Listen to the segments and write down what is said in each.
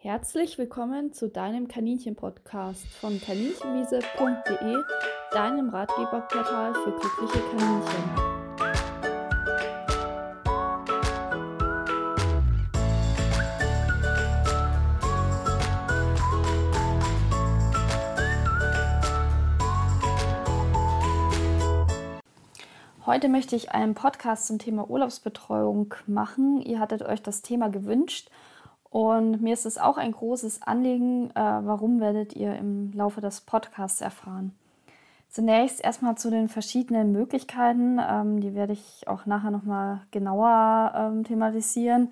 Herzlich willkommen zu deinem Kaninchen-Podcast von kaninchenwiese.de, deinem Ratgeberportal für glückliche Kaninchen. Heute möchte ich einen Podcast zum Thema Urlaubsbetreuung machen. Ihr hattet euch das Thema gewünscht und mir ist es auch ein großes Anliegen. Äh, warum werdet ihr im Laufe des Podcasts erfahren? Zunächst erstmal zu den verschiedenen Möglichkeiten. Ähm, die werde ich auch nachher nochmal genauer ähm, thematisieren.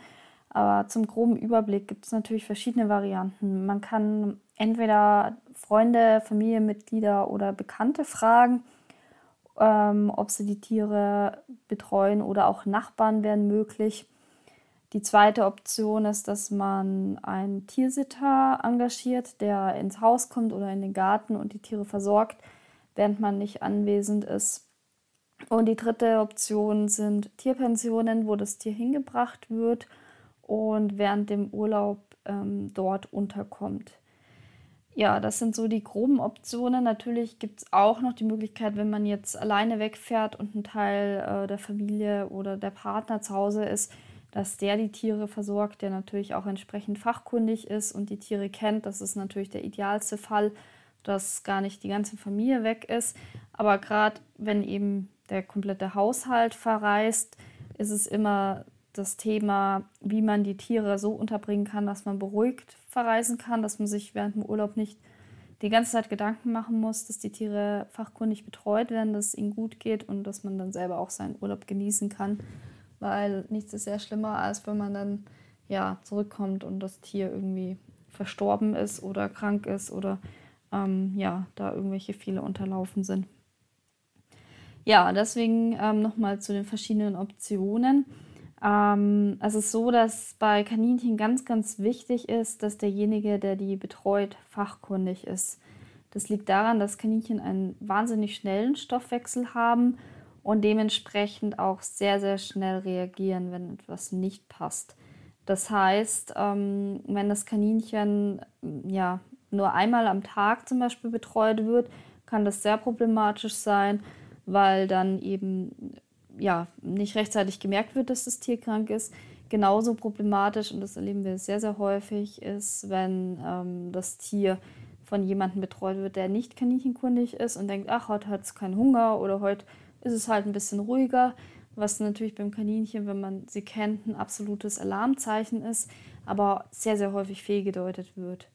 Aber zum groben Überblick gibt es natürlich verschiedene Varianten. Man kann entweder Freunde, Familienmitglieder oder Bekannte fragen, ähm, ob sie die Tiere betreuen oder auch Nachbarn wären möglich. Die zweite Option ist, dass man einen Tiersitter engagiert, der ins Haus kommt oder in den Garten und die Tiere versorgt, während man nicht anwesend ist. Und die dritte Option sind Tierpensionen, wo das Tier hingebracht wird und während dem Urlaub ähm, dort unterkommt. Ja, das sind so die groben Optionen. Natürlich gibt es auch noch die Möglichkeit, wenn man jetzt alleine wegfährt und ein Teil äh, der Familie oder der Partner zu Hause ist, dass der die Tiere versorgt, der natürlich auch entsprechend fachkundig ist und die Tiere kennt. Das ist natürlich der idealste Fall, dass gar nicht die ganze Familie weg ist. Aber gerade wenn eben der komplette Haushalt verreist, ist es immer das Thema, wie man die Tiere so unterbringen kann, dass man beruhigt verreisen kann, dass man sich während dem Urlaub nicht die ganze Zeit Gedanken machen muss, dass die Tiere fachkundig betreut werden, dass es ihnen gut geht und dass man dann selber auch seinen Urlaub genießen kann weil nichts ist sehr schlimmer, als wenn man dann ja zurückkommt und das Tier irgendwie verstorben ist oder krank ist oder ähm, ja, da irgendwelche Fehler unterlaufen sind. Ja, deswegen ähm, nochmal zu den verschiedenen Optionen. Ähm, es ist so, dass bei Kaninchen ganz, ganz wichtig ist, dass derjenige, der die betreut, fachkundig ist. Das liegt daran, dass Kaninchen einen wahnsinnig schnellen Stoffwechsel haben und dementsprechend auch sehr, sehr schnell reagieren, wenn etwas nicht passt. Das heißt, ähm, wenn das Kaninchen ja, nur einmal am Tag zum Beispiel betreut wird, kann das sehr problematisch sein, weil dann eben ja, nicht rechtzeitig gemerkt wird, dass das Tier krank ist. Genauso problematisch, und das erleben wir sehr, sehr häufig, ist, wenn ähm, das Tier von jemandem betreut wird, der nicht kaninchenkundig ist und denkt, ach, heute hat es keinen Hunger oder heute ist es halt ein bisschen ruhiger, was natürlich beim Kaninchen, wenn man sie kennt, ein absolutes Alarmzeichen ist, aber sehr, sehr häufig fehlgedeutet wird.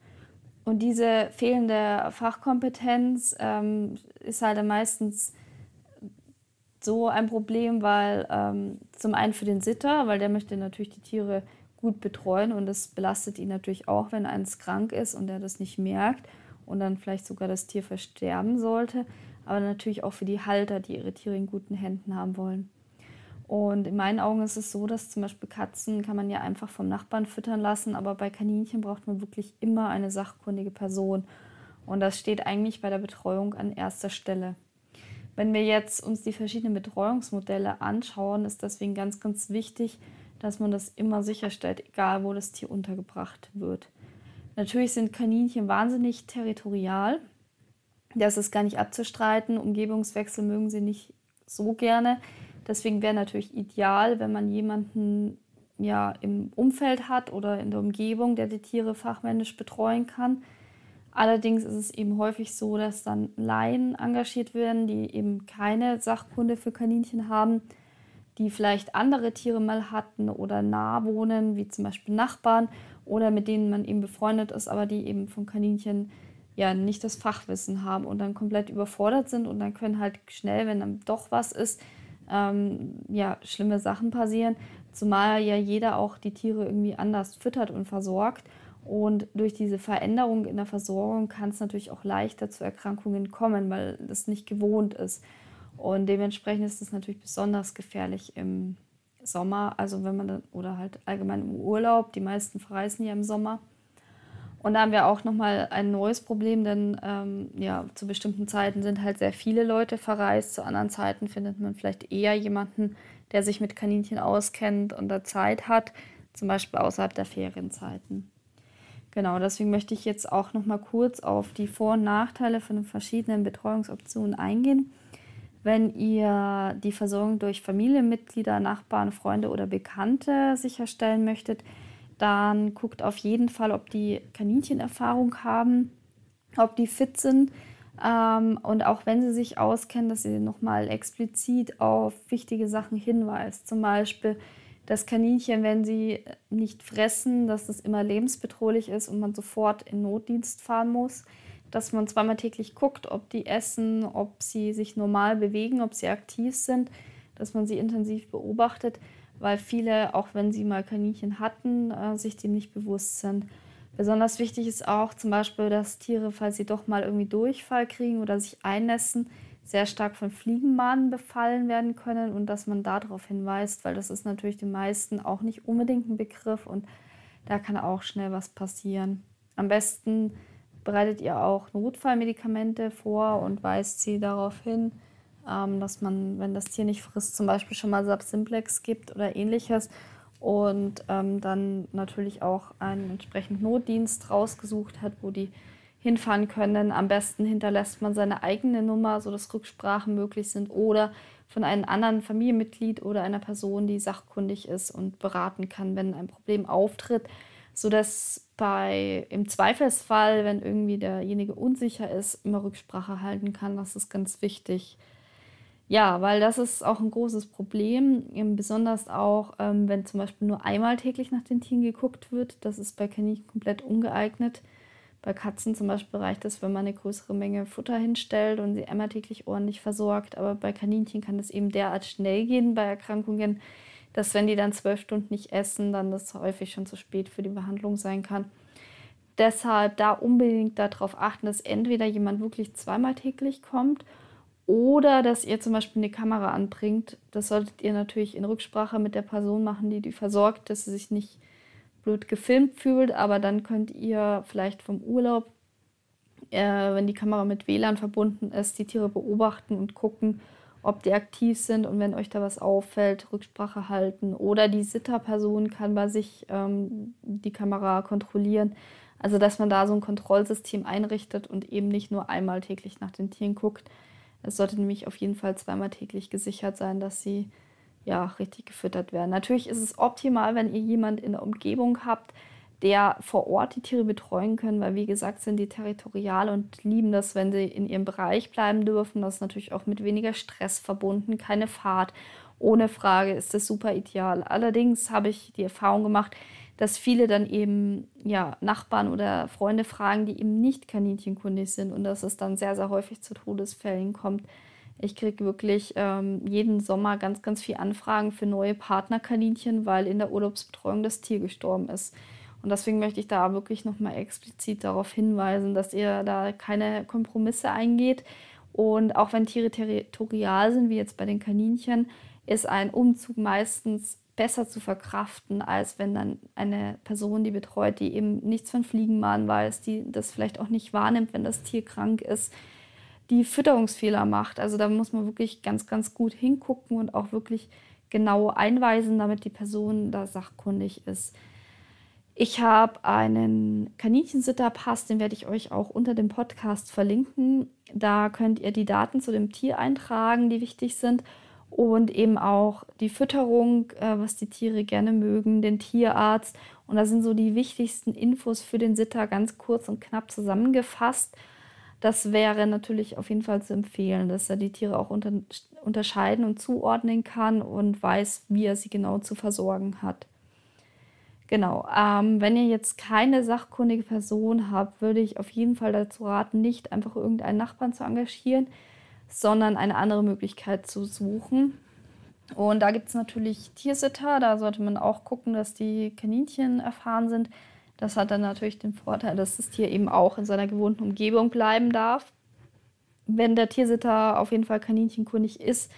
Und diese fehlende Fachkompetenz ähm, ist halt meistens so ein Problem, weil ähm, zum einen für den Sitter, weil der möchte natürlich die Tiere gut betreuen und das belastet ihn natürlich auch, wenn eins krank ist und er das nicht merkt und dann vielleicht sogar das Tier versterben sollte aber natürlich auch für die Halter, die ihre Tiere in guten Händen haben wollen. Und in meinen Augen ist es so, dass zum Beispiel Katzen kann man ja einfach vom Nachbarn füttern lassen, aber bei Kaninchen braucht man wirklich immer eine sachkundige Person. Und das steht eigentlich bei der Betreuung an erster Stelle. Wenn wir jetzt uns die verschiedenen Betreuungsmodelle anschauen, ist deswegen ganz, ganz wichtig, dass man das immer sicherstellt, egal wo das Tier untergebracht wird. Natürlich sind Kaninchen wahnsinnig territorial. Das ist gar nicht abzustreiten. Umgebungswechsel mögen sie nicht so gerne. Deswegen wäre natürlich ideal, wenn man jemanden ja, im Umfeld hat oder in der Umgebung, der die Tiere fachmännisch betreuen kann. Allerdings ist es eben häufig so, dass dann Laien engagiert werden, die eben keine Sachkunde für Kaninchen haben, die vielleicht andere Tiere mal hatten oder nah wohnen, wie zum Beispiel Nachbarn oder mit denen man eben befreundet ist, aber die eben von Kaninchen ja nicht das Fachwissen haben und dann komplett überfordert sind und dann können halt schnell, wenn dann doch was ist, ähm, ja, schlimme Sachen passieren. Zumal ja jeder auch die Tiere irgendwie anders füttert und versorgt. Und durch diese Veränderung in der Versorgung kann es natürlich auch leichter zu Erkrankungen kommen, weil das nicht gewohnt ist. Und dementsprechend ist es natürlich besonders gefährlich im Sommer, also wenn man dann, oder halt allgemein im Urlaub, die meisten verreisen ja im Sommer und da haben wir auch nochmal ein neues Problem, denn ähm, ja, zu bestimmten Zeiten sind halt sehr viele Leute verreist. Zu anderen Zeiten findet man vielleicht eher jemanden, der sich mit Kaninchen auskennt und da Zeit hat, zum Beispiel außerhalb der Ferienzeiten. Genau, deswegen möchte ich jetzt auch noch mal kurz auf die Vor- und Nachteile von den verschiedenen Betreuungsoptionen eingehen. Wenn ihr die Versorgung durch Familienmitglieder, Nachbarn, Freunde oder Bekannte sicherstellen möchtet, dann guckt auf jeden Fall, ob die Kaninchenerfahrung haben, ob die fit sind ähm, und auch wenn sie sich auskennen, dass sie nochmal explizit auf wichtige Sachen hinweist. Zum Beispiel, dass Kaninchen, wenn sie nicht fressen, dass das immer lebensbedrohlich ist und man sofort in Notdienst fahren muss. Dass man zweimal täglich guckt, ob die essen, ob sie sich normal bewegen, ob sie aktiv sind, dass man sie intensiv beobachtet, weil viele, auch wenn sie mal Kaninchen hatten, äh, sich dem nicht bewusst sind. Besonders wichtig ist auch zum Beispiel, dass Tiere, falls sie doch mal irgendwie Durchfall kriegen oder sich einnässen, sehr stark von Fliegenmahnen befallen werden können und dass man darauf hinweist, weil das ist natürlich den meisten auch nicht unbedingt ein Begriff und da kann auch schnell was passieren. Am besten bereitet ihr auch Notfallmedikamente vor und weist sie darauf hin, ähm, dass man, wenn das Tier nicht frisst, zum Beispiel schon mal Subsimplex gibt oder ähnliches und ähm, dann natürlich auch einen entsprechenden Notdienst rausgesucht hat, wo die hinfahren können. Am besten hinterlässt man seine eigene Nummer, sodass Rücksprachen möglich sind oder von einem anderen Familienmitglied oder einer Person, die sachkundig ist und beraten kann, wenn ein Problem auftritt, sodass bei im Zweifelsfall, wenn irgendwie derjenige unsicher ist, immer Rücksprache halten kann. Das ist ganz wichtig. Ja, weil das ist auch ein großes Problem, besonders auch, ähm, wenn zum Beispiel nur einmal täglich nach den Tieren geguckt wird. Das ist bei Kaninchen komplett ungeeignet. Bei Katzen zum Beispiel reicht es, wenn man eine größere Menge Futter hinstellt und sie einmal täglich ordentlich versorgt. Aber bei Kaninchen kann es eben derart schnell gehen bei Erkrankungen, dass wenn die dann zwölf Stunden nicht essen, dann das häufig schon zu spät für die Behandlung sein kann. Deshalb da unbedingt darauf achten, dass entweder jemand wirklich zweimal täglich kommt oder dass ihr zum Beispiel eine Kamera anbringt. Das solltet ihr natürlich in Rücksprache mit der Person machen, die die versorgt, dass sie sich nicht blöd gefilmt fühlt. Aber dann könnt ihr vielleicht vom Urlaub, äh, wenn die Kamera mit WLAN verbunden ist, die Tiere beobachten und gucken, ob die aktiv sind und wenn euch da was auffällt, Rücksprache halten. Oder die Sitterperson kann bei sich ähm, die Kamera kontrollieren. Also dass man da so ein Kontrollsystem einrichtet und eben nicht nur einmal täglich nach den Tieren guckt. Es sollte nämlich auf jeden Fall zweimal täglich gesichert sein, dass sie ja richtig gefüttert werden. Natürlich ist es optimal, wenn ihr jemand in der Umgebung habt, der vor Ort die Tiere betreuen können, weil wie gesagt sind die territorial und lieben das, wenn sie in ihrem Bereich bleiben dürfen. Das ist natürlich auch mit weniger Stress verbunden, keine Fahrt. Ohne Frage ist das super ideal. Allerdings habe ich die Erfahrung gemacht, dass viele dann eben ja, Nachbarn oder Freunde fragen, die eben nicht kaninchenkundig sind und dass es dann sehr, sehr häufig zu Todesfällen kommt. Ich kriege wirklich ähm, jeden Sommer ganz, ganz viele Anfragen für neue Partnerkaninchen, weil in der Urlaubsbetreuung das Tier gestorben ist. Und deswegen möchte ich da wirklich nochmal explizit darauf hinweisen, dass ihr da keine Kompromisse eingeht. Und auch wenn Tiere territorial sind, wie jetzt bei den Kaninchen, ist ein Umzug meistens besser zu verkraften, als wenn dann eine Person, die betreut, die eben nichts von Fliegenmahnen weiß, die das vielleicht auch nicht wahrnimmt, wenn das Tier krank ist, die Fütterungsfehler macht. Also da muss man wirklich ganz, ganz gut hingucken und auch wirklich genau einweisen, damit die Person da sachkundig ist. Ich habe einen Kaninchensitterpass, den werde ich euch auch unter dem Podcast verlinken. Da könnt ihr die Daten zu dem Tier eintragen, die wichtig sind und eben auch die Fütterung, äh, was die Tiere gerne mögen, den Tierarzt. Und da sind so die wichtigsten Infos für den Sitter ganz kurz und knapp zusammengefasst. Das wäre natürlich auf jeden Fall zu empfehlen, dass er die Tiere auch unter, unterscheiden und zuordnen kann und weiß, wie er sie genau zu versorgen hat. Genau, ähm, wenn ihr jetzt keine sachkundige Person habt, würde ich auf jeden Fall dazu raten, nicht einfach irgendeinen Nachbarn zu engagieren, sondern eine andere Möglichkeit zu suchen. Und da gibt es natürlich Tiersitter, da sollte man auch gucken, dass die Kaninchen erfahren sind. Das hat dann natürlich den Vorteil, dass das Tier eben auch in seiner gewohnten Umgebung bleiben darf. Wenn der Tiersitter auf jeden Fall kaninchenkundig ist,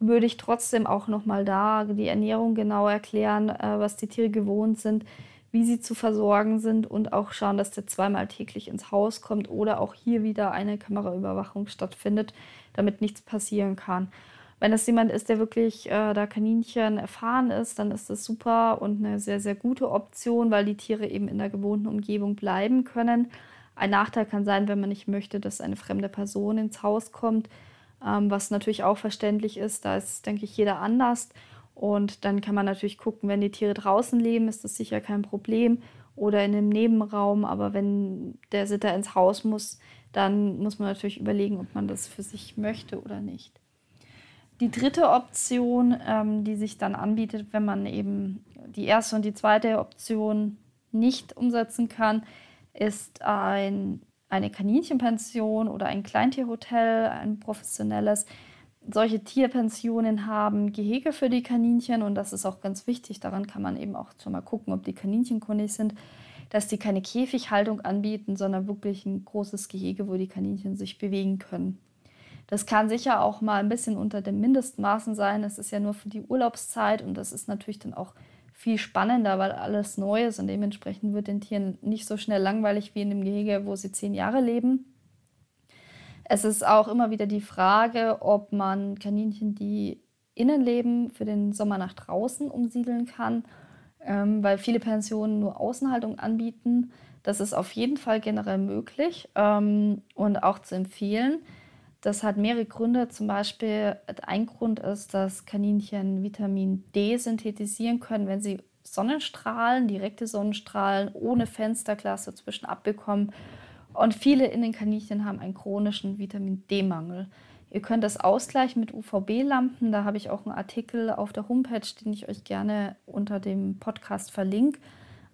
würde ich trotzdem auch nochmal da die Ernährung genau erklären, äh, was die Tiere gewohnt sind, wie sie zu versorgen sind und auch schauen, dass der zweimal täglich ins Haus kommt oder auch hier wieder eine Kameraüberwachung stattfindet, damit nichts passieren kann. Wenn das jemand ist, der wirklich äh, da Kaninchen erfahren ist, dann ist das super und eine sehr, sehr gute Option, weil die Tiere eben in der gewohnten Umgebung bleiben können. Ein Nachteil kann sein, wenn man nicht möchte, dass eine fremde Person ins Haus kommt, ähm, was natürlich auch verständlich ist. Da ist, denke ich, jeder anders. Und dann kann man natürlich gucken, wenn die Tiere draußen leben, ist das sicher kein Problem oder in einem Nebenraum. Aber wenn der Sitter ins Haus muss, dann muss man natürlich überlegen, ob man das für sich möchte oder nicht. Die dritte Option, ähm, die sich dann anbietet, wenn man eben die erste und die zweite Option nicht umsetzen kann, ist ein, eine Kaninchenpension oder ein Kleintierhotel, ein professionelles. Solche Tierpensionen haben Gehege für die Kaninchen und das ist auch ganz wichtig. Daran kann man eben auch schon mal gucken, ob die Kaninchen kundig sind, dass die keine Käfighaltung anbieten, sondern wirklich ein großes Gehege, wo die Kaninchen sich bewegen können. Das kann sicher auch mal ein bisschen unter den Mindestmaßen sein. Es ist ja nur für die Urlaubszeit und das ist natürlich dann auch viel spannender, weil alles neu ist und dementsprechend wird den Tieren nicht so schnell langweilig wie in dem Gehege, wo sie zehn Jahre leben. Es ist auch immer wieder die Frage, ob man Kaninchen, die innen leben, für den Sommer nach draußen umsiedeln kann, ähm, weil viele Pensionen nur Außenhaltung anbieten. Das ist auf jeden Fall generell möglich ähm, und auch zu empfehlen. Das hat mehrere Gründe. Zum Beispiel ein Grund ist, dass Kaninchen Vitamin D synthetisieren können, wenn sie Sonnenstrahlen, direkte Sonnenstrahlen ohne Fensterglas dazwischen abbekommen. Und viele in den Kaninchen haben einen chronischen Vitamin D-Mangel. Ihr könnt das ausgleichen mit UVB-Lampen. Da habe ich auch einen Artikel auf der Homepage, den ich euch gerne unter dem Podcast verlinke.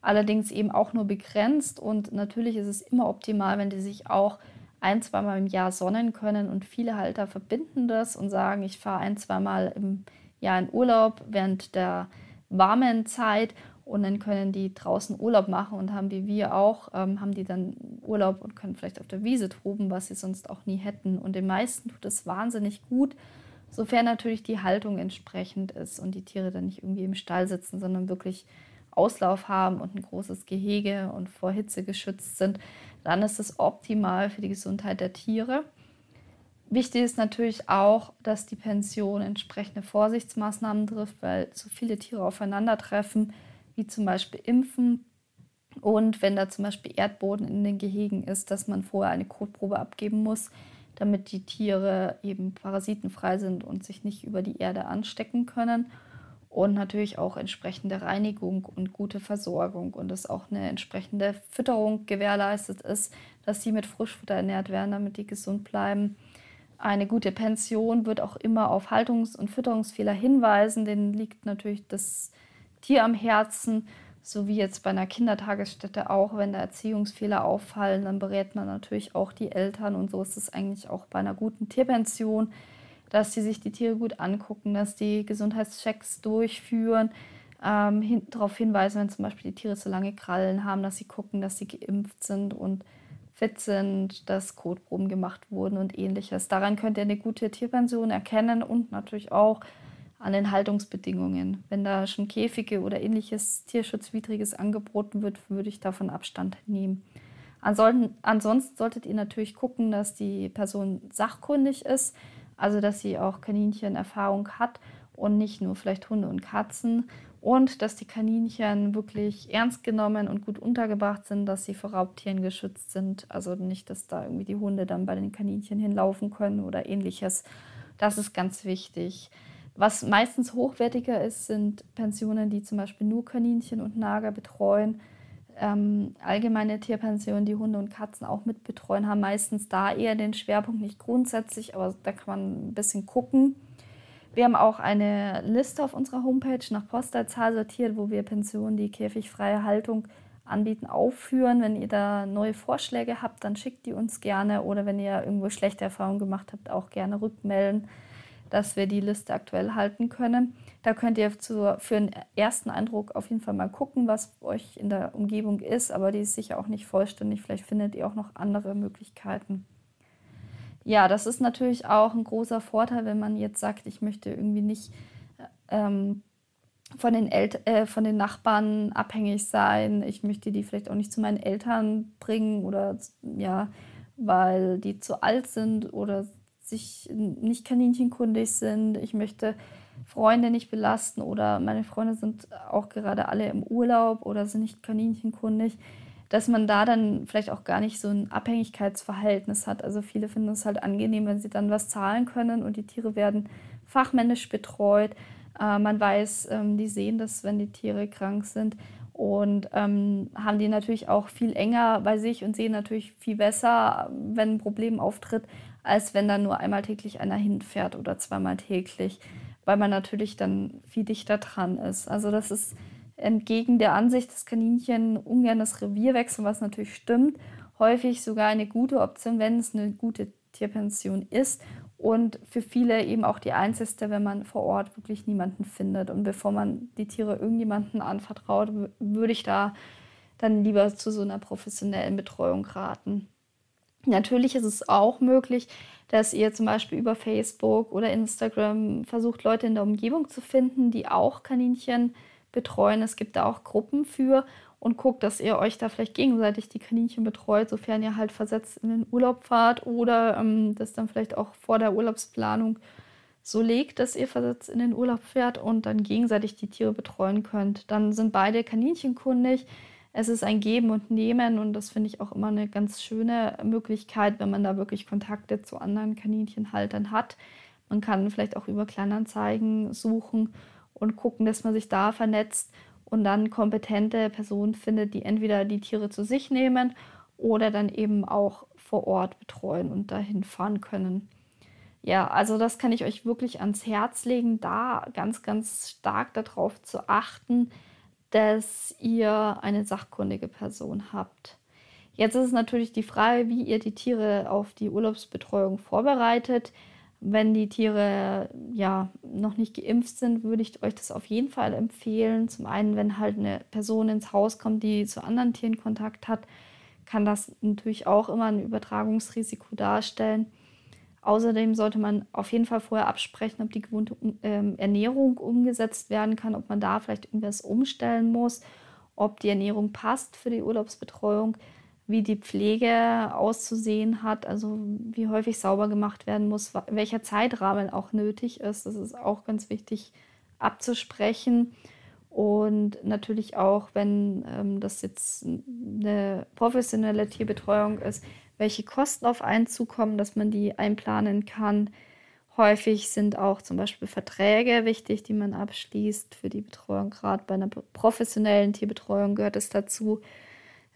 Allerdings eben auch nur begrenzt. Und natürlich ist es immer optimal, wenn die sich auch ein, zweimal im Jahr sonnen können. Und viele Halter verbinden das und sagen, ich fahre ein, zweimal im Jahr in Urlaub während der warmen Zeit und dann können die draußen Urlaub machen und haben wie wir auch, ähm, haben die dann Urlaub und können vielleicht auf der Wiese toben, was sie sonst auch nie hätten. Und den meisten tut es wahnsinnig gut, sofern natürlich die Haltung entsprechend ist und die Tiere dann nicht irgendwie im Stall sitzen, sondern wirklich Auslauf haben und ein großes Gehege und vor Hitze geschützt sind dann ist es optimal für die Gesundheit der Tiere. Wichtig ist natürlich auch, dass die Pension entsprechende Vorsichtsmaßnahmen trifft, weil so viele Tiere aufeinandertreffen, wie zum Beispiel Impfen. Und wenn da zum Beispiel Erdboden in den Gehegen ist, dass man vorher eine Kotprobe abgeben muss, damit die Tiere eben parasitenfrei sind und sich nicht über die Erde anstecken können und natürlich auch entsprechende Reinigung und gute Versorgung und dass auch eine entsprechende Fütterung gewährleistet ist, dass sie mit Frischfutter ernährt werden, damit die gesund bleiben. Eine gute Pension wird auch immer auf Haltungs- und Fütterungsfehler hinweisen. Denen liegt natürlich das Tier am Herzen, so wie jetzt bei einer Kindertagesstätte auch. Wenn da Erziehungsfehler auffallen, dann berät man natürlich auch die Eltern und so ist es eigentlich auch bei einer guten Tierpension dass sie sich die Tiere gut angucken, dass die Gesundheitschecks durchführen, ähm, hin, darauf hinweisen, wenn zum Beispiel die Tiere zu lange Krallen haben, dass sie gucken, dass sie geimpft sind und fit sind, dass Kotproben gemacht wurden und ähnliches. Daran könnt ihr eine gute Tierpension erkennen und natürlich auch an den Haltungsbedingungen. Wenn da schon Käfige oder ähnliches Tierschutzwidriges angeboten wird, würde ich davon Abstand nehmen. Ansonsten, solltet ihr natürlich gucken, dass die Person sachkundig ist, also, dass sie auch Kaninchenerfahrung hat und nicht nur vielleicht Hunde und Katzen. Und dass die Kaninchen wirklich ernst genommen und gut untergebracht sind, dass sie vor Raubtieren geschützt sind. Also nicht, dass da irgendwie die Hunde dann bei den Kaninchen hinlaufen können oder ähnliches. Das ist ganz wichtig. Was meistens hochwertiger ist, sind Pensionen, die zum Beispiel nur Kaninchen und Nager betreuen ähm, allgemeine Tierpensionen, die Hunde und Katzen auch mit betreuen, haben meistens da eher den Schwerpunkt, nicht grundsätzlich, aber da kann man ein bisschen gucken. Wir haben auch eine Liste auf unserer Homepage nach Postleitzahl sortiert, wo wir Pensionen, die käfigfreie Haltung anbieten, aufführen. Wenn ihr da neue Vorschläge habt, dann schickt die uns gerne oder wenn ihr irgendwo schlechte Erfahrungen gemacht habt, auch gerne rückmelden dass wir die Liste aktuell halten können. Da könnt ihr zu, für einen ersten Eindruck auf jeden Fall mal gucken, was euch in der Umgebung ist, aber die ist sicher auch nicht vollständig. Vielleicht findet ihr auch noch andere Möglichkeiten. Ja, das ist natürlich auch ein großer Vorteil, wenn man jetzt sagt, ich möchte irgendwie nicht ähm, von, den äh, von den Nachbarn abhängig sein. Ich möchte die vielleicht auch nicht zu meinen Eltern bringen oder ja, weil die zu alt sind oder sich nicht kaninchenkundig sind. Ich möchte Freunde nicht belasten oder meine Freunde sind auch gerade alle im Urlaub oder sind nicht kaninchenkundig, dass man da dann vielleicht auch gar nicht so ein Abhängigkeitsverhältnis hat. Also viele finden es halt angenehm, wenn sie dann was zahlen können und die Tiere werden fachmännisch betreut. Äh, man weiß, ähm, die sehen das, wenn die Tiere krank sind und ähm, haben die natürlich auch viel enger bei sich und sehen natürlich viel besser, wenn ein Problem auftritt, als wenn dann nur einmal täglich einer hinfährt oder zweimal täglich, weil man natürlich dann viel dichter dran ist. Also das ist entgegen der Ansicht, dass Kaninchen ungern das Revier wechseln, was natürlich stimmt, häufig sogar eine gute Option, wenn es eine gute Tierpension ist und für viele eben auch die einzigste, wenn man vor Ort wirklich niemanden findet. Und bevor man die Tiere irgendjemanden anvertraut, würde ich da dann lieber zu so einer professionellen Betreuung raten. Natürlich ist es auch möglich, dass ihr zum Beispiel über Facebook oder Instagram versucht, Leute in der Umgebung zu finden, die auch Kaninchen betreuen. Es gibt da auch Gruppen für und guckt, dass ihr euch da vielleicht gegenseitig die Kaninchen betreut, sofern ihr halt versetzt in den Urlaub fahrt oder ähm, das dann vielleicht auch vor der Urlaubsplanung so legt, dass ihr versetzt in den Urlaub fährt und dann gegenseitig die Tiere betreuen könnt. Dann sind beide kaninchenkundig. Es ist ein Geben und Nehmen und das finde ich auch immer eine ganz schöne Möglichkeit, wenn man da wirklich Kontakte zu anderen Kaninchenhaltern hat. Man kann vielleicht auch über Kleinanzeigen suchen und gucken, dass man sich da vernetzt und dann kompetente Personen findet, die entweder die Tiere zu sich nehmen oder dann eben auch vor Ort betreuen und dahin fahren können. Ja, also das kann ich euch wirklich ans Herz legen, da ganz, ganz stark darauf zu achten, dass ihr eine sachkundige Person habt. Jetzt ist es natürlich die Frage, wie ihr die Tiere auf die Urlaubsbetreuung vorbereitet. Wenn die Tiere ja noch nicht geimpft sind, würde ich euch das auf jeden Fall empfehlen. Zum einen, wenn halt eine Person ins Haus kommt, die zu anderen Tieren Kontakt hat, kann das natürlich auch immer ein Übertragungsrisiko darstellen. Außerdem sollte man auf jeden Fall vorher absprechen, ob die gewohnte ähm, Ernährung umgesetzt werden kann, ob man da vielleicht irgendwas umstellen muss, ob die Ernährung passt für die Urlaubsbetreuung wie die Pflege auszusehen hat, also wie häufig sauber gemacht werden muss, welcher Zeitrahmen auch nötig ist. Das ist auch ganz wichtig abzusprechen. Und natürlich auch, wenn ähm, das jetzt eine professionelle Tierbetreuung ist, welche Kosten auf einen zukommen, dass man die einplanen kann. Häufig sind auch zum Beispiel Verträge wichtig, die man abschließt für die Betreuung. Gerade bei einer professionellen Tierbetreuung gehört es dazu,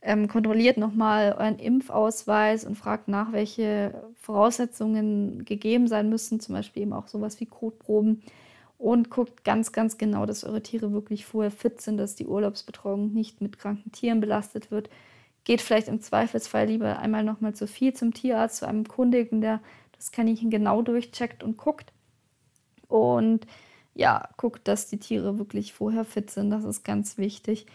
ähm, kontrolliert nochmal euren Impfausweis und fragt nach, welche Voraussetzungen gegeben sein müssen, zum Beispiel eben auch sowas wie Kotproben. Und guckt ganz, ganz genau, dass eure Tiere wirklich vorher fit sind, dass die Urlaubsbetreuung nicht mit kranken Tieren belastet wird. Geht vielleicht im Zweifelsfall lieber einmal nochmal zu viel zum Tierarzt, zu einem Kundigen, der das Kaninchen genau durchcheckt und guckt. Und ja, guckt, dass die Tiere wirklich vorher fit sind. Das ist ganz wichtig.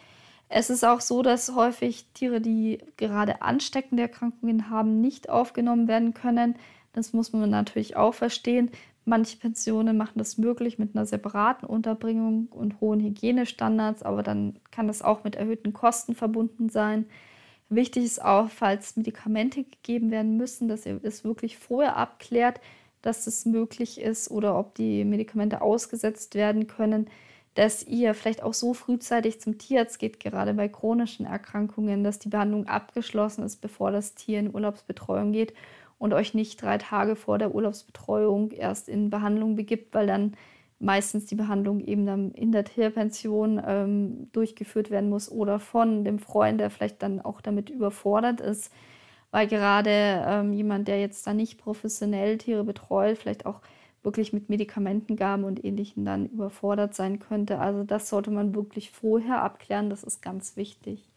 Es ist auch so, dass häufig Tiere, die gerade ansteckende Erkrankungen haben, nicht aufgenommen werden können. Das muss man natürlich auch verstehen. Manche Pensionen machen das möglich mit einer separaten Unterbringung und hohen Hygienestandards, aber dann kann das auch mit erhöhten Kosten verbunden sein. Wichtig ist auch, falls Medikamente gegeben werden müssen, dass ihr es wirklich vorher abklärt, dass es möglich ist oder ob die Medikamente ausgesetzt werden können dass ihr vielleicht auch so frühzeitig zum Tierarzt geht, gerade bei chronischen Erkrankungen, dass die Behandlung abgeschlossen ist, bevor das Tier in Urlaubsbetreuung geht und euch nicht drei Tage vor der Urlaubsbetreuung erst in Behandlung begibt, weil dann meistens die Behandlung eben dann in der Tierpension ähm, durchgeführt werden muss oder von dem Freund, der vielleicht dann auch damit überfordert ist, weil gerade ähm, jemand, der jetzt da nicht professionell Tiere betreut, vielleicht auch wirklich mit Medikamentengaben und Ähnlichem dann überfordert sein könnte. Also das sollte man wirklich vorher abklären, das ist ganz wichtig.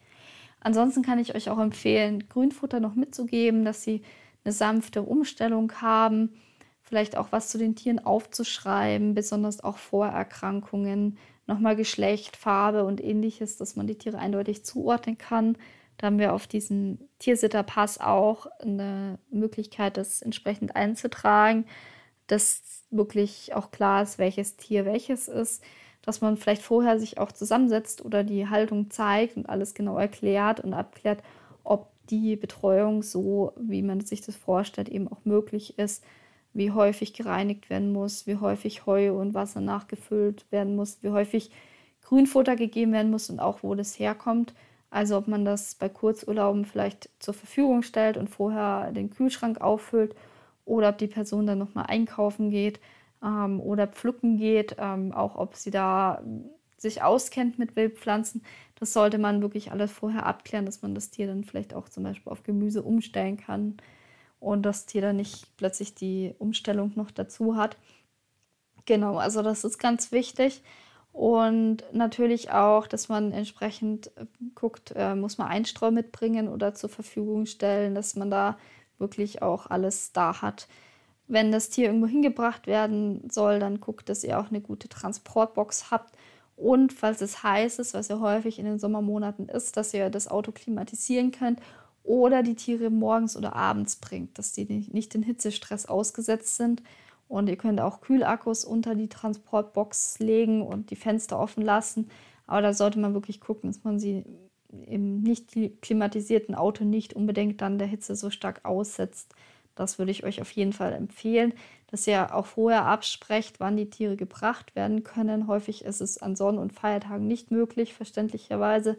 Ansonsten kann ich euch auch empfehlen, Grünfutter noch mitzugeben, dass sie eine sanfte Umstellung haben, vielleicht auch was zu den Tieren aufzuschreiben, besonders auch Vorerkrankungen, nochmal Geschlecht, Farbe und ähnliches, dass man die Tiere eindeutig zuordnen kann. Da haben wir auf diesem Tiersitterpass auch eine Möglichkeit, das entsprechend einzutragen dass wirklich auch klar ist, welches Tier welches ist, dass man vielleicht vorher sich auch zusammensetzt oder die Haltung zeigt und alles genau erklärt und abklärt, ob die Betreuung so, wie man sich das vorstellt, eben auch möglich ist. Wie häufig gereinigt werden muss, wie häufig Heu und Wasser nachgefüllt werden muss, wie häufig Grünfutter gegeben werden muss und auch wo das herkommt. Also ob man das bei Kurzurlauben vielleicht zur Verfügung stellt und vorher den Kühlschrank auffüllt oder ob die Person dann nochmal einkaufen geht ähm, oder pflücken geht, ähm, auch ob sie da sich auskennt mit Wildpflanzen. Das sollte man wirklich alles vorher abklären, dass man das Tier dann vielleicht auch zum Beispiel auf Gemüse umstellen kann und das Tier dann nicht plötzlich die Umstellung noch dazu hat. Genau, also das ist ganz wichtig. Und natürlich auch, dass man entsprechend äh, guckt, äh, muss man Einstreu mitbringen oder zur Verfügung stellen, dass man da wirklich auch alles da hat. Wenn das Tier irgendwo hingebracht werden soll, dann guckt, dass ihr auch eine gute Transportbox habt. Und falls es heiß ist, was ja häufig in den Sommermonaten ist, dass ihr das Auto klimatisieren könnt oder die Tiere morgens oder abends bringt, dass die nicht den Hitzestress ausgesetzt sind. Und ihr könnt auch Kühlakkus unter die Transportbox legen und die Fenster offen lassen. Aber da sollte man wirklich gucken, dass man sie im nicht klimatisierten Auto nicht unbedingt dann der Hitze so stark aussetzt. Das würde ich euch auf jeden Fall empfehlen, dass ihr auch vorher absprecht, wann die Tiere gebracht werden können. Häufig ist es an Sonn- und Feiertagen nicht möglich, verständlicherweise,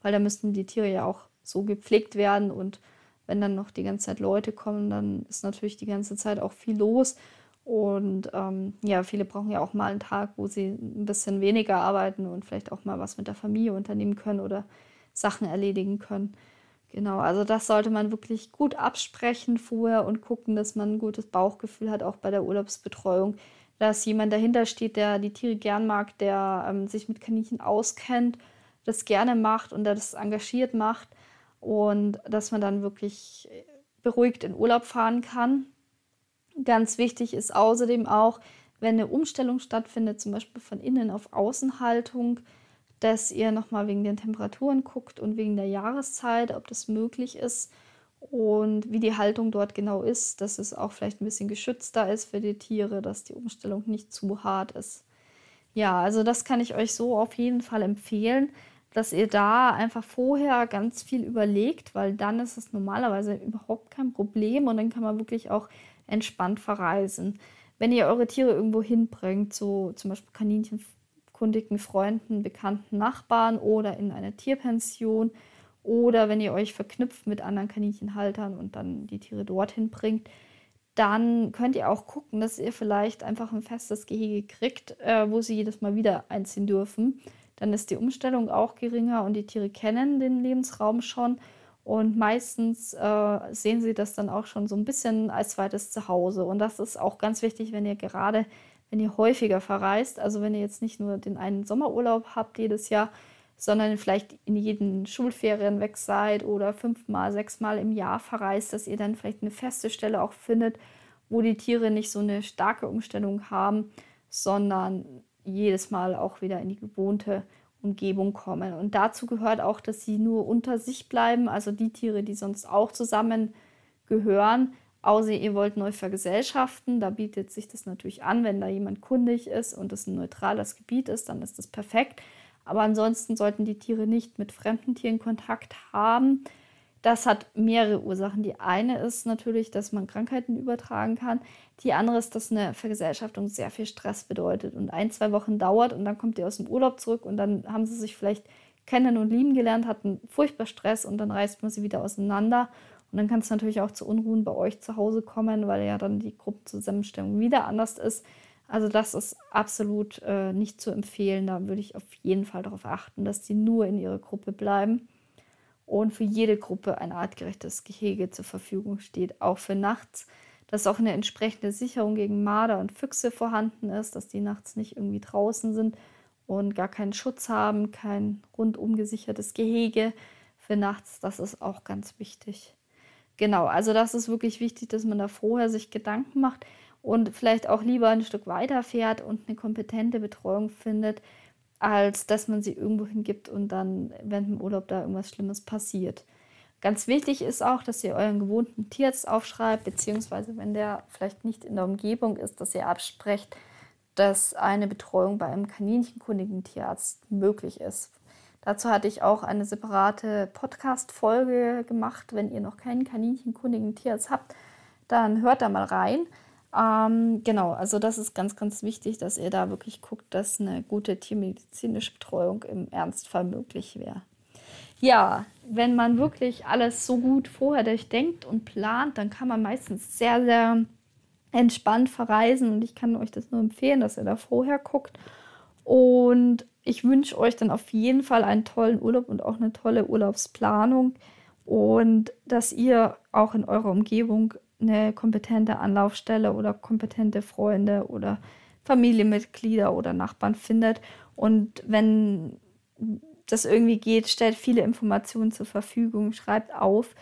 weil da müssten die Tiere ja auch so gepflegt werden und wenn dann noch die ganze Zeit Leute kommen, dann ist natürlich die ganze Zeit auch viel los. Und ähm, ja, viele brauchen ja auch mal einen Tag, wo sie ein bisschen weniger arbeiten und vielleicht auch mal was mit der Familie unternehmen können oder Sachen erledigen können. Genau, also das sollte man wirklich gut absprechen vorher und gucken, dass man ein gutes Bauchgefühl hat, auch bei der Urlaubsbetreuung, dass jemand dahinter steht, der die Tiere gern mag, der ähm, sich mit Kaninchen auskennt, das gerne macht und der das engagiert macht und dass man dann wirklich beruhigt in Urlaub fahren kann. Ganz wichtig ist außerdem auch, wenn eine Umstellung stattfindet, zum Beispiel von innen auf Außenhaltung, dass ihr nochmal wegen den Temperaturen guckt und wegen der Jahreszeit, ob das möglich ist und wie die Haltung dort genau ist, dass es auch vielleicht ein bisschen geschützter ist für die Tiere, dass die Umstellung nicht zu hart ist. Ja, also das kann ich euch so auf jeden Fall empfehlen dass ihr da einfach vorher ganz viel überlegt, weil dann ist es normalerweise überhaupt kein Problem und dann kann man wirklich auch entspannt verreisen. Wenn ihr eure Tiere irgendwo hinbringt, so zum Beispiel kaninchenkundigen Freunden, bekannten Nachbarn oder in eine Tierpension oder wenn ihr euch verknüpft mit anderen Kaninchenhaltern und dann die Tiere dorthin bringt, dann könnt ihr auch gucken, dass ihr vielleicht einfach ein festes Gehege kriegt, äh, wo sie jedes Mal wieder einziehen dürfen dann ist die Umstellung auch geringer und die Tiere kennen den Lebensraum schon. Und meistens äh, sehen sie das dann auch schon so ein bisschen als zweites Zuhause. Und das ist auch ganz wichtig, wenn ihr gerade, wenn ihr häufiger verreist, also wenn ihr jetzt nicht nur den einen Sommerurlaub habt jedes Jahr, sondern vielleicht in jeden Schulferien weg seid oder fünfmal, sechsmal im Jahr verreist, dass ihr dann vielleicht eine feste Stelle auch findet, wo die Tiere nicht so eine starke Umstellung haben, sondern jedes Mal auch wieder in die gewohnte Umgebung kommen. Und dazu gehört auch, dass sie nur unter sich bleiben, also die Tiere, die sonst auch zusammen gehören, außer ihr wollt neu vergesellschaften. Da bietet sich das natürlich an, wenn da jemand kundig ist und es ein neutrales Gebiet ist, dann ist das perfekt. Aber ansonsten sollten die Tiere nicht mit fremden Tieren Kontakt haben. Das hat mehrere Ursachen. Die eine ist natürlich, dass man Krankheiten übertragen kann. Die andere ist, dass eine Vergesellschaftung sehr viel Stress bedeutet und ein, zwei Wochen dauert und dann kommt ihr aus dem Urlaub zurück und dann haben sie sich vielleicht kennen und lieben gelernt, hatten furchtbar Stress und dann reißt man sie wieder auseinander. Und dann kann es natürlich auch zu Unruhen bei euch zu Hause kommen, weil ja dann die Gruppenzusammenstellung wieder anders ist. Also das ist absolut äh, nicht zu empfehlen. Da würde ich auf jeden Fall darauf achten, dass die nur in ihrer Gruppe bleiben und für jede Gruppe ein artgerechtes Gehege zur Verfügung steht, auch für nachts, dass auch eine entsprechende Sicherung gegen Marder und Füchse vorhanden ist, dass die nachts nicht irgendwie draußen sind und gar keinen Schutz haben, kein rundum gesichertes Gehege für nachts, das ist auch ganz wichtig. Genau, also das ist wirklich wichtig, dass man da vorher sich Gedanken macht und vielleicht auch lieber ein Stück weiter fährt und eine kompetente Betreuung findet, als dass man sie irgendwo hingibt und dann während dem Urlaub da irgendwas Schlimmes passiert. Ganz wichtig ist auch, dass ihr euren gewohnten Tierarzt aufschreibt, beziehungsweise wenn der vielleicht nicht in der Umgebung ist, dass ihr absprecht, dass eine Betreuung bei einem kaninchenkundigen Tierarzt möglich ist. Dazu hatte ich auch eine separate Podcast-Folge gemacht. Wenn ihr noch keinen kaninchenkundigen Tierarzt habt, dann hört da mal rein. Ähm, genau, also das ist ganz, ganz wichtig, dass ihr da wirklich guckt, dass eine gute tiermedizinische Betreuung im Ernstfall möglich wäre. Ja, wenn man wirklich alles so gut vorher durchdenkt und plant, dann kann man meistens sehr, sehr entspannt verreisen und ich kann euch das nur empfehlen, dass ihr da vorher guckt. Und ich wünsche euch dann auf jeden Fall einen tollen Urlaub und auch eine tolle Urlaubsplanung und dass ihr auch in eurer Umgebung eine kompetente Anlaufstelle oder kompetente Freunde oder Familienmitglieder oder Nachbarn findet. Und wenn das irgendwie geht, stellt viele Informationen zur Verfügung, schreibt auf,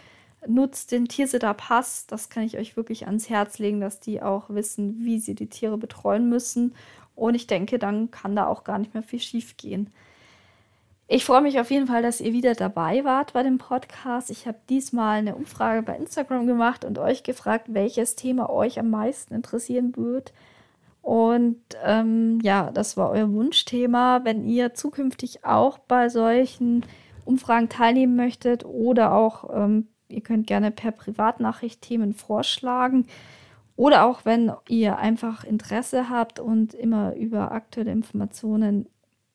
nutzt den Tiersitter-Pass. Das kann ich euch wirklich ans Herz legen, dass die auch wissen, wie sie die Tiere betreuen müssen. Und ich denke, dann kann da auch gar nicht mehr viel schief gehen. Ich freue mich auf jeden Fall, dass ihr wieder dabei wart bei dem Podcast. Ich habe diesmal eine Umfrage bei Instagram gemacht und euch gefragt, welches Thema euch am meisten interessieren wird. Und ähm, ja, das war euer Wunschthema. Wenn ihr zukünftig auch bei solchen Umfragen teilnehmen möchtet oder auch, ähm, ihr könnt gerne per Privatnachricht Themen vorschlagen. Oder auch wenn ihr einfach Interesse habt und immer über aktuelle Informationen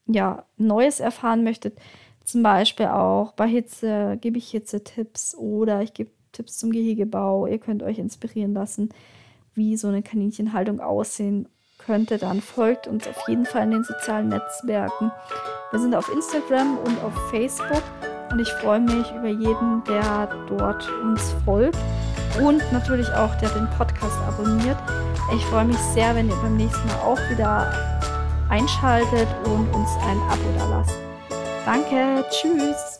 ja, Neues erfahren möchtet, zum Beispiel auch bei Hitze gebe ich Hitze-Tipps oder ich gebe Tipps zum Gehegebau. Ihr könnt euch inspirieren lassen, wie so eine Kaninchenhaltung aussehen könnte, dann folgt uns auf jeden Fall in den sozialen Netzwerken. Wir sind auf Instagram und auf Facebook und ich freue mich über jeden, der dort uns folgt und natürlich auch, der den Podcast abonniert. Ich freue mich sehr, wenn ihr beim nächsten Mal auch wieder einschaltet und uns ein Abo da lasst. Danke, tschüss.